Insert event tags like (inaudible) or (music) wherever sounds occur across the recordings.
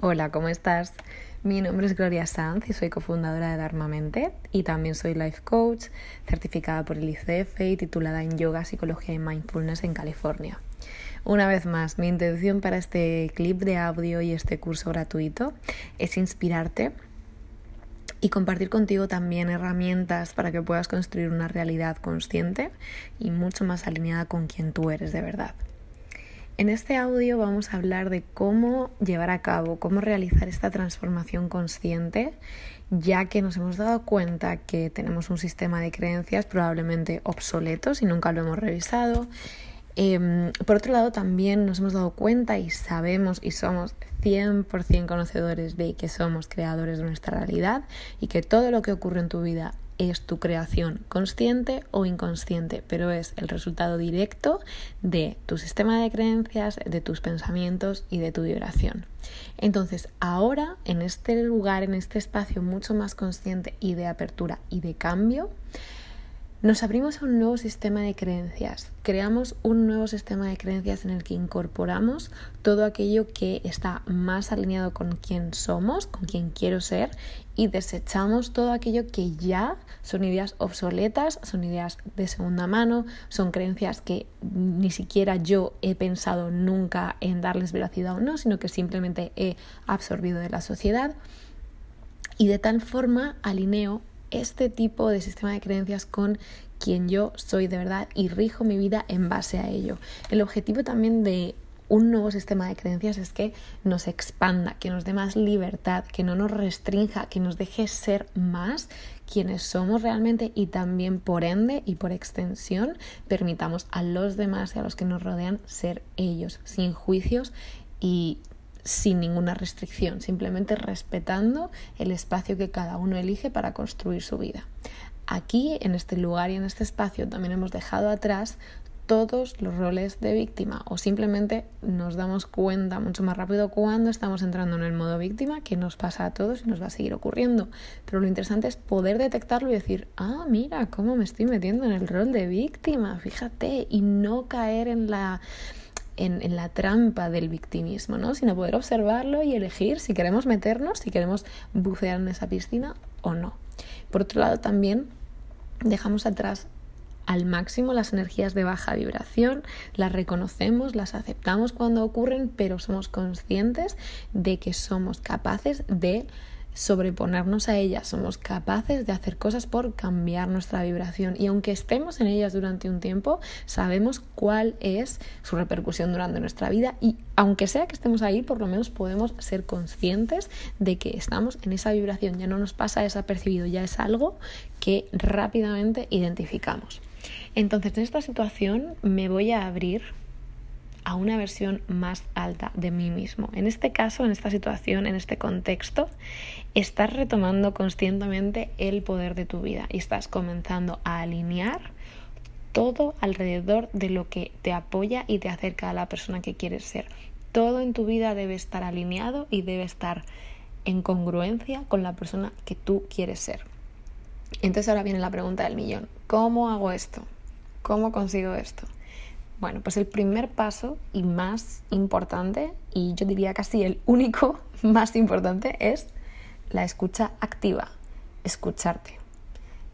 Hola, ¿cómo estás? Mi nombre es Gloria Sanz y soy cofundadora de Dharmamente y también soy life coach, certificada por el ICF y titulada en Yoga, Psicología y Mindfulness en California. Una vez más, mi intención para este clip de audio y este curso gratuito es inspirarte y compartir contigo también herramientas para que puedas construir una realidad consciente y mucho más alineada con quien tú eres de verdad. En este audio vamos a hablar de cómo llevar a cabo, cómo realizar esta transformación consciente, ya que nos hemos dado cuenta que tenemos un sistema de creencias probablemente obsoleto si nunca lo hemos revisado. Em, por otro lado, también nos hemos dado cuenta y sabemos y somos 100% conocedores de que somos creadores de nuestra realidad y que todo lo que ocurre en tu vida es tu creación consciente o inconsciente, pero es el resultado directo de tu sistema de creencias, de tus pensamientos y de tu vibración. Entonces, ahora, en este lugar, en este espacio mucho más consciente y de apertura y de cambio, nos abrimos a un nuevo sistema de creencias, creamos un nuevo sistema de creencias en el que incorporamos todo aquello que está más alineado con quien somos, con quien quiero ser, y desechamos todo aquello que ya son ideas obsoletas, son ideas de segunda mano, son creencias que ni siquiera yo he pensado nunca en darles veracidad o no, sino que simplemente he absorbido de la sociedad. Y de tal forma alineo este tipo de sistema de creencias con quien yo soy de verdad y rijo mi vida en base a ello. El objetivo también de un nuevo sistema de creencias es que nos expanda, que nos dé más libertad, que no nos restrinja, que nos deje ser más quienes somos realmente y también por ende y por extensión permitamos a los demás y a los que nos rodean ser ellos, sin juicios y sin ninguna restricción, simplemente respetando el espacio que cada uno elige para construir su vida. Aquí, en este lugar y en este espacio, también hemos dejado atrás todos los roles de víctima o simplemente nos damos cuenta mucho más rápido cuando estamos entrando en el modo víctima que nos pasa a todos y nos va a seguir ocurriendo. Pero lo interesante es poder detectarlo y decir, ah, mira, cómo me estoy metiendo en el rol de víctima, fíjate, y no caer en la en, la trampa del victimismo, ¿no? sino poder observarlo y elegir si queremos meternos, si queremos bucear en esa piscina o no. Por otro lado, también dejamos atrás al máximo las energías de baja vibración, las reconocemos, las aceptamos cuando ocurren, pero somos conscientes de que somos capaces de sobreponernos a ellas, somos capaces de hacer cosas por cambiar nuestra vibración. Y aunque estemos en ellas durante un tiempo, sabemos cuál es su repercusión durante nuestra vida. Y aunque sea que estemos ahí, por lo menos podemos ser conscientes de que estamos en esa vibración, ya no nos pasa desapercibido, ya es algo que rápidamente identificamos. Entonces, en esta situación me voy a abrir a una versión más alta de mí mismo. En este caso, en esta situación, en este contexto, estás retomando conscientemente el poder de tu vida y estás comenzando a alinear todo alrededor de lo que te apoya y te acerca a la persona que quieres ser. Todo en tu vida debe estar alineado y debe estar en congruencia con la persona que tú quieres ser. Entonces ahora viene la pregunta del millón. ¿Cómo hago esto? ¿Cómo consigo esto? Bueno, pues el primer paso y más importante, y yo diría casi el único (laughs) más importante, es la escucha activa, escucharte,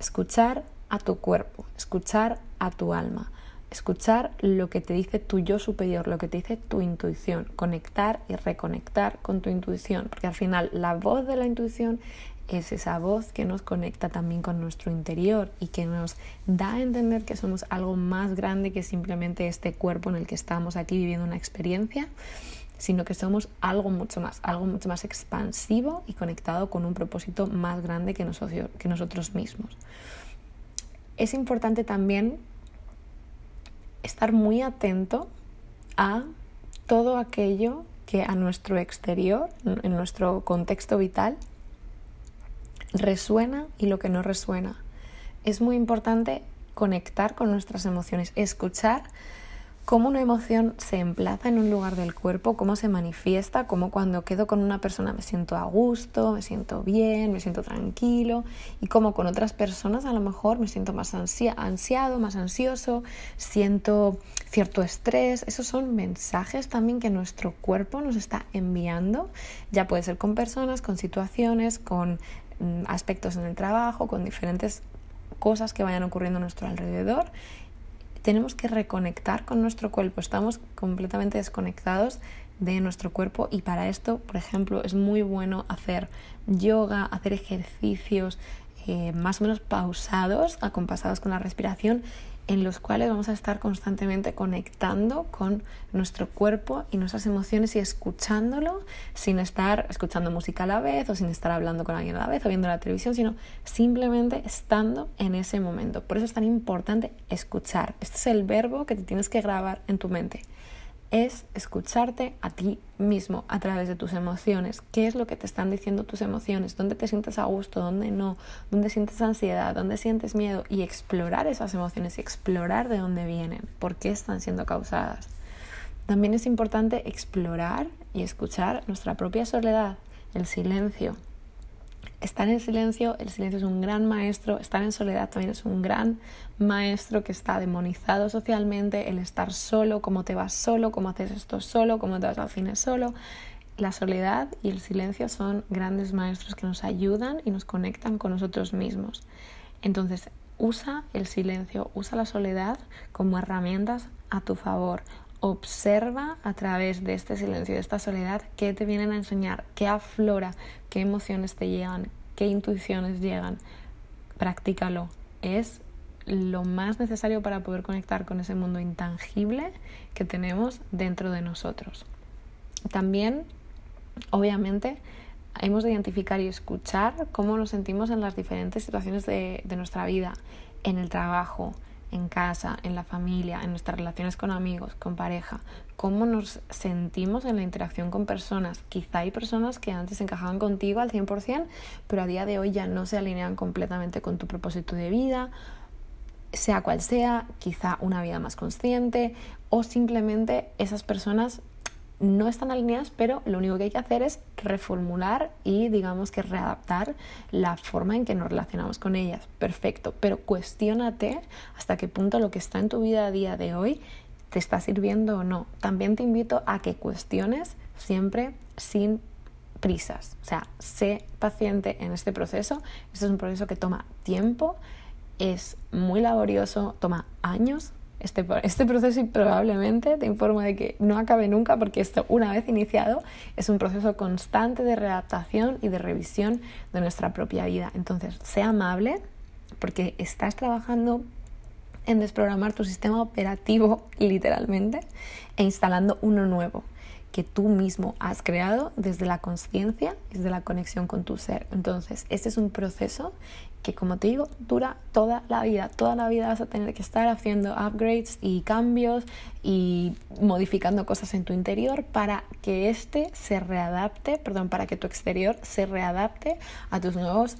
escuchar a tu cuerpo, escuchar a tu alma, escuchar lo que te dice tu yo superior, lo que te dice tu intuición, conectar y reconectar con tu intuición, porque al final la voz de la intuición es esa voz que nos conecta también con nuestro interior y que nos da a entender que somos algo más grande que simplemente este cuerpo en el que estamos aquí viviendo una experiencia, sino que somos algo mucho más, algo mucho más expansivo y conectado con un propósito más grande que nosotros, que nosotros mismos. Es importante también estar muy atento a todo aquello que a nuestro exterior, en nuestro contexto vital, resuena y lo que no resuena. Es muy importante conectar con nuestras emociones, escuchar cómo una emoción se emplaza en un lugar del cuerpo, cómo se manifiesta, cómo cuando quedo con una persona me siento a gusto, me siento bien, me siento tranquilo y cómo con otras personas a lo mejor me siento más ansiado, más ansioso, siento cierto estrés. Esos son mensajes también que nuestro cuerpo nos está enviando, ya puede ser con personas, con situaciones, con mm, aspectos en el trabajo, con diferentes cosas que vayan ocurriendo a nuestro alrededor tenemos que reconectar con nuestro cuerpo. Estamos completamente desconectados de nuestro cuerpo y para esto, por ejemplo, es muy bueno hacer yoga, hacer ejercicios eh, más o menos pausados, acompasados con la respiración en los cuales vamos a estar constantemente conectando con nuestro cuerpo y nuestras emociones y escuchándolo sin estar escuchando música a la vez o sin estar hablando con alguien a la vez o viendo la televisión, sino simplemente estando en ese momento. Por eso es tan importante escuchar. Este es el verbo que te tienes que grabar en tu mente es escucharte a ti mismo a través de tus emociones. ¿Qué es lo que te están diciendo tus emociones? ¿Dónde te sientes a gusto? ¿Dónde no? ¿Dónde sientes ansiedad? ¿Dónde sientes miedo? Y explorar esas emociones y explorar de dónde vienen, por qué están siendo causadas. También es importante explorar y escuchar nuestra propia soledad, el silencio, estar en silencio, el silencio es un gran maestro, estar en soledad también es un gran maestro que está demonizado socialmente, el estar solo, cómo te vas solo, cómo haces esto solo, cómo te vas al cine solo. La soledad y el silencio son grandes maestros que nos ayudan y nos conectan con nosotros mismos. Entonces, usa el silencio, usa la soledad como herramientas a tu favor. Observa a través de este silencio, de esta soledad, qué te vienen a enseñar, qué aflora, qué emociones te llegan, qué intuiciones llegan. Practícalo. Es lo más necesario para poder conectar con ese mundo intangible que tenemos dentro de nosotros. También, obviamente, hemos de identificar y escuchar cómo nos sentimos en las diferentes situaciones de, de nuestra vida, en el trabajo, en casa, en la familia, en nuestras relaciones con amigos, con pareja, cómo nos sentimos en la interacción con personas. Quizá hay personas que antes encajaban contigo al 100%, pero a día de hoy ya no se alinean completamente con tu propósito de vida, sea cual sea, quizá una vida más consciente o simplemente esas personas no están alineadas, pero lo único que hay que hacer es reformular y digamos que readaptar la forma en que nos relacionamos con ellas. Perfecto, pero cuestiónate hasta qué punto lo que está en tu vida a día de hoy te está sirviendo o no. También te invito a que cuestiones siempre sin prisas. O sea, sé paciente en este proceso. Este es un proceso que toma tiempo, es muy laborioso, toma años este, este proceso y probablemente te informo de que no acabe nunca porque esto una vez iniciado es un proceso constante de readaptación y de revisión de nuestra propia vida. Entonces, sea amable porque estás trabajando en desprogramar tu sistema operativo (laughs) literalmente e instalando uno nuevo que tú mismo has creado desde la conciencia, desde la conexión con tu ser. Entonces, este es un proceso que, como te digo, dura toda la vida. Toda la vida vas a tener que estar haciendo upgrades y cambios y modificando cosas en tu interior para que este se readapte, perdón, para que tu exterior se readapte a tus nuevos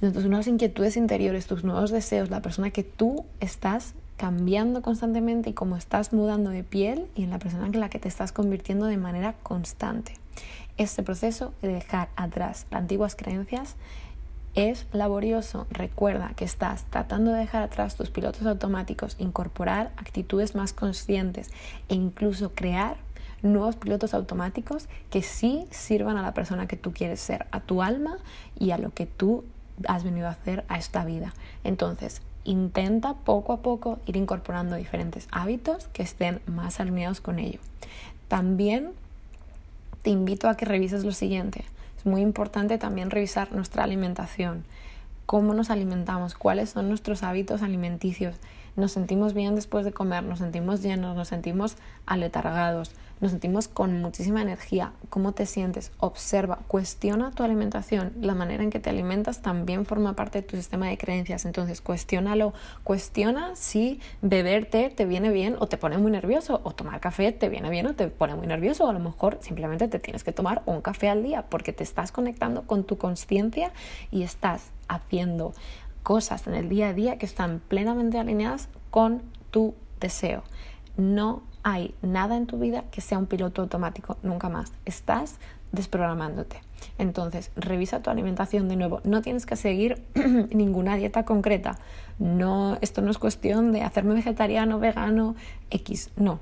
tus nuevas inquietudes interiores, tus nuevos deseos, la persona que tú estás cambiando constantemente y cómo estás mudando de piel y en la persona en la que te estás convirtiendo de manera constante. Este proceso de dejar atrás las antiguas creencias es laborioso. Recuerda que estás tratando de dejar atrás tus pilotos automáticos, incorporar actitudes más conscientes e incluso crear nuevos pilotos automáticos que sí sirvan a la persona que tú quieres ser, a tu alma y a lo que tú has venido a hacer a esta vida. Entonces, intenta poco a poco ir incorporando diferentes hábitos que estén más alineados con ello. También te invito a que revises lo siguiente. Es muy importante también revisar nuestra alimentación, cómo nos alimentamos, cuáles son nuestros hábitos alimenticios. Nos sentimos bien después de comer, nos sentimos llenos, nos sentimos aletargados, nos sentimos con muchísima energía. ¿Cómo te sientes? Observa, cuestiona tu alimentación. La manera en que te alimentas también forma parte de tu sistema de creencias. Entonces, cuestiónalo. Cuestiona si beber té te viene bien o te pone muy nervioso, o tomar café te viene bien o te pone muy nervioso, o a lo mejor simplemente te tienes que tomar un café al día porque te estás conectando con tu conciencia y estás haciendo cosas en el día a día que están plenamente alineadas con tu deseo. No hay nada en tu vida que sea un piloto automático, nunca más. Estás desprogramándote. Entonces, revisa tu alimentación de nuevo. No tienes que seguir (clears throat) ninguna dieta concreta. No, esto no es cuestión de hacerme vegetariano, vegano, X. No.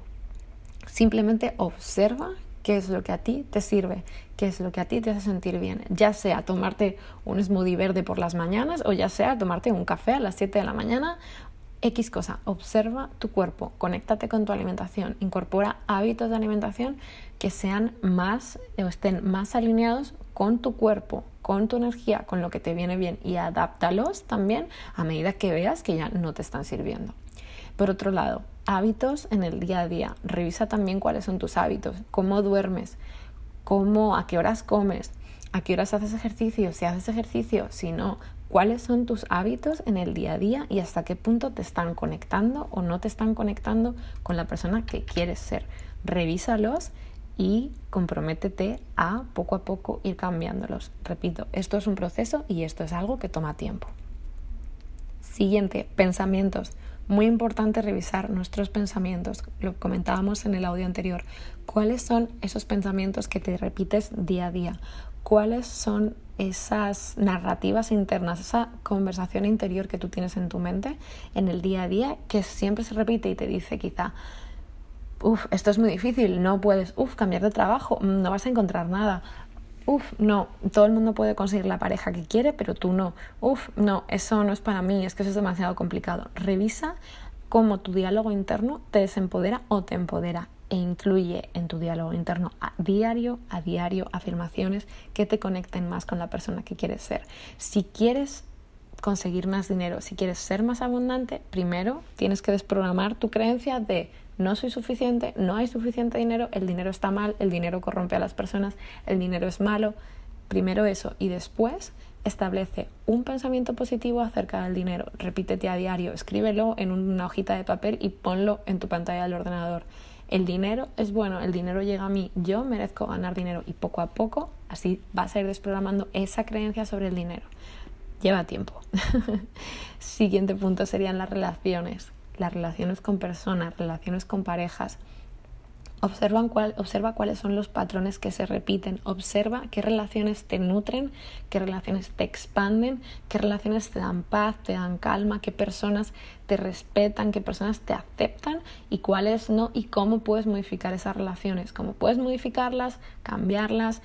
Simplemente observa qué es lo que a ti te sirve, qué es lo que a ti te hace sentir bien, ya sea tomarte un smoothie verde por las mañanas o ya sea tomarte un café a las 7 de la mañana X cosa, observa tu cuerpo, conéctate con tu alimentación, incorpora hábitos de alimentación que sean más o estén más alineados con tu cuerpo, con tu energía, con lo que te viene bien y adáptalos también a medida que veas que ya no te están sirviendo. Por otro lado, hábitos en el día a día. Revisa también cuáles son tus hábitos, cómo duermes, cómo, a qué horas comes, a qué horas haces ejercicio, si haces ejercicio, si no, cuáles son tus hábitos en el día a día y hasta qué punto te están conectando o no te están conectando con la persona que quieres ser. Revísalos y comprométete a poco a poco ir cambiándolos. Repito, esto es un proceso y esto es algo que toma tiempo. Siguiente, pensamientos. Muy importante revisar nuestros pensamientos. Lo comentábamos en el audio anterior. ¿Cuáles son esos pensamientos que te repites día a día? ¿Cuáles son esas narrativas internas, esa conversación interior que tú tienes en tu mente en el día a día que siempre se repite y te dice quizá, uff, esto es muy difícil, no puedes, uff, cambiar de trabajo, mm, no vas a encontrar nada, uff, no, todo el mundo puede conseguir la pareja que quiere, pero tú no, uff, no, eso no es para mí, es que eso es demasiado complicado. Revisa cómo tu diálogo interno te desempodera o te empodera e incluye en tu diálogo interno a diario a diario afirmaciones que te conecten más con la persona que quieres ser. Si quieres conseguir más dinero, si quieres ser más abundante, primero tienes que desprogramar tu creencia de no soy suficiente, no hay suficiente dinero, el dinero está mal, el dinero corrompe a las personas, el dinero es malo. Primero eso y después establece un pensamiento positivo acerca del dinero. Repítete a diario, escríbelo en una hojita de papel y ponlo en tu pantalla del ordenador el dinero es bueno, el dinero llega a mí, yo merezco ganar dinero y poco a poco así vas a ir desprogramando esa creencia sobre el dinero. Lleva tiempo. (laughs) Siguiente punto serían las relaciones, las relaciones con personas, relaciones con parejas. Observa, observa cuáles son los patrones que se repiten, observa qué relaciones te nutren, qué relaciones te expanden, qué relaciones te dan paz, te dan calma, qué personas te respetan, qué personas te aceptan y cuáles no y cómo puedes modificar esas relaciones, cómo puedes modificarlas, cambiarlas,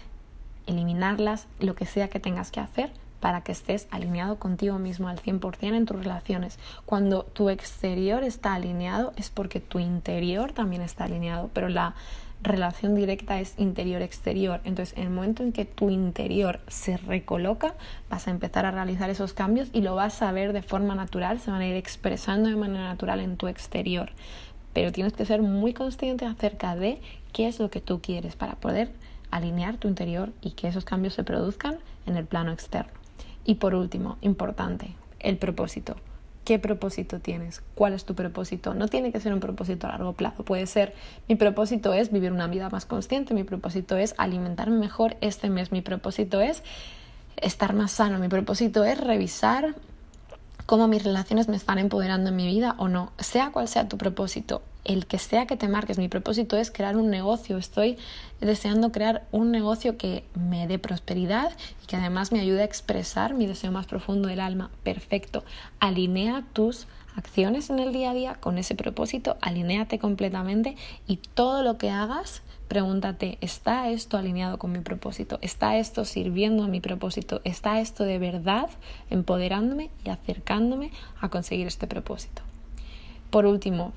eliminarlas, lo que sea que tengas que hacer para que estés alineado contigo mismo al 100% en tus relaciones. Cuando tu exterior está alineado es porque tu interior también está alineado, pero la relación directa es interior-exterior. Entonces, en el momento en que tu interior se recoloca, vas a empezar a realizar esos cambios y lo vas a ver de forma natural, se van a ir expresando de manera natural en tu exterior. Pero tienes que ser muy consciente acerca de qué es lo que tú quieres para poder alinear tu interior y que esos cambios se produzcan en el plano externo. Y por último, importante, el propósito. ¿Qué propósito tienes? ¿Cuál es tu propósito? No tiene que ser un propósito a largo plazo. Puede ser, mi propósito es vivir una vida más consciente, mi propósito es alimentarme mejor este mes, mi propósito es estar más sano, mi propósito es revisar cómo mis relaciones me están empoderando en mi vida o no. Sea cual sea tu propósito, el que sea que te marques, mi propósito es crear un negocio. Estoy deseando crear un negocio que me dé prosperidad y que además me ayude a expresar mi deseo más profundo del alma. Perfecto. Alinea tus acciones en el día a día con ese propósito, alinéate completamente y todo lo que hagas, pregúntate, ¿está esto alineado con mi propósito? ¿Está esto sirviendo a mi propósito? ¿Está esto de verdad empoderándome y acercándome a conseguir este propósito? Por último,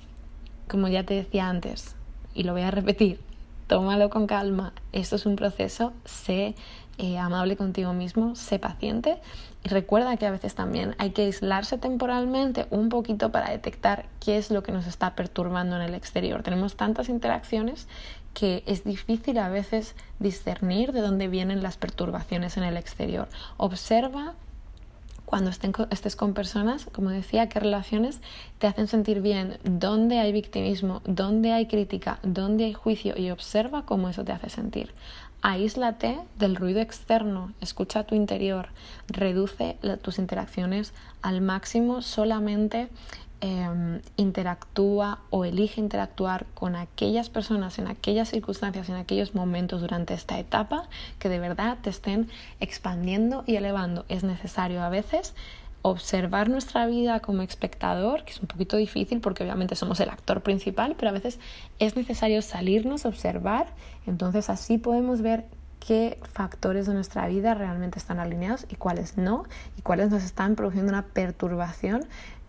como ya te decía antes, y lo voy a repetir, tómalo con calma, esto es un proceso, sé eh, amable contigo mismo, sé paciente y recuerda que a veces también hay que aislarse temporalmente un poquito para detectar qué es lo que nos está perturbando en el exterior. Tenemos tantas interacciones que es difícil a veces discernir de dónde vienen las perturbaciones en el exterior. Observa cuando estés con personas, como decía, qué relaciones te hacen sentir bien, dónde hay victimismo, dónde hay crítica, dónde hay juicio y observa cómo eso te hace sentir. Aíslate del ruido externo, escucha tu interior, reduce tus interacciones al máximo solamente Em, interactúa o elige interactuar con aquellas personas en aquellas circunstancias, en aquellos momentos durante esta etapa que de verdad te estén expandiendo y elevando. Es necesario a veces observar nuestra vida como espectador, que es un poquito difícil porque obviamente somos el actor principal, pero a veces es necesario salirnos, observar, entonces así podemos ver qué factores de nuestra vida realmente están alineados y cuáles no, y cuáles nos están produciendo una perturbación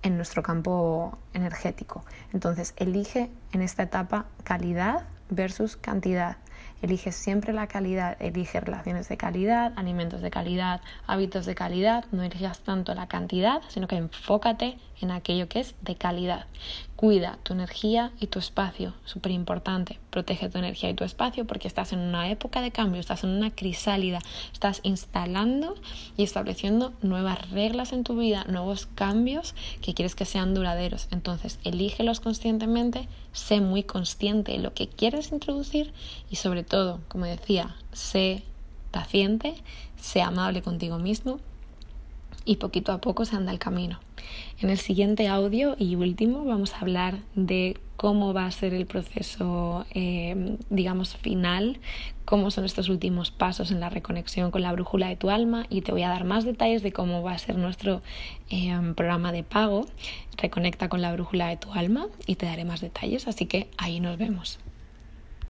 en nuestro campo energético. Entonces, elige en esta etapa calidad versus cantidad. Elige siempre la calidad, elige relaciones de calidad, alimentos de calidad, hábitos de calidad, no elijas tanto la cantidad, sino que enfócate en aquello que es de calidad. Cuida tu energía y tu espacio, súper importante. Protege tu energía y tu espacio porque estás en una época de cambio, estás en una crisálida, estás instalando y estableciendo nuevas reglas en tu vida, nuevos cambios que quieres que sean duraderos. Entonces, elígelos conscientemente, sé muy consciente de lo que quieres introducir y sobre todo, como decía, sé paciente, sé amable contigo mismo y poquito a poco se anda el camino. En el siguiente audio y último vamos a hablar de cómo va a ser el proceso, eh, digamos, final, cómo son estos últimos pasos en la reconexión con la brújula de tu alma y te voy a dar más detalles de cómo va a ser nuestro eh, programa de pago. Reconecta con la brújula de tu alma y te daré más detalles, así que ahí nos vemos.